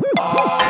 了。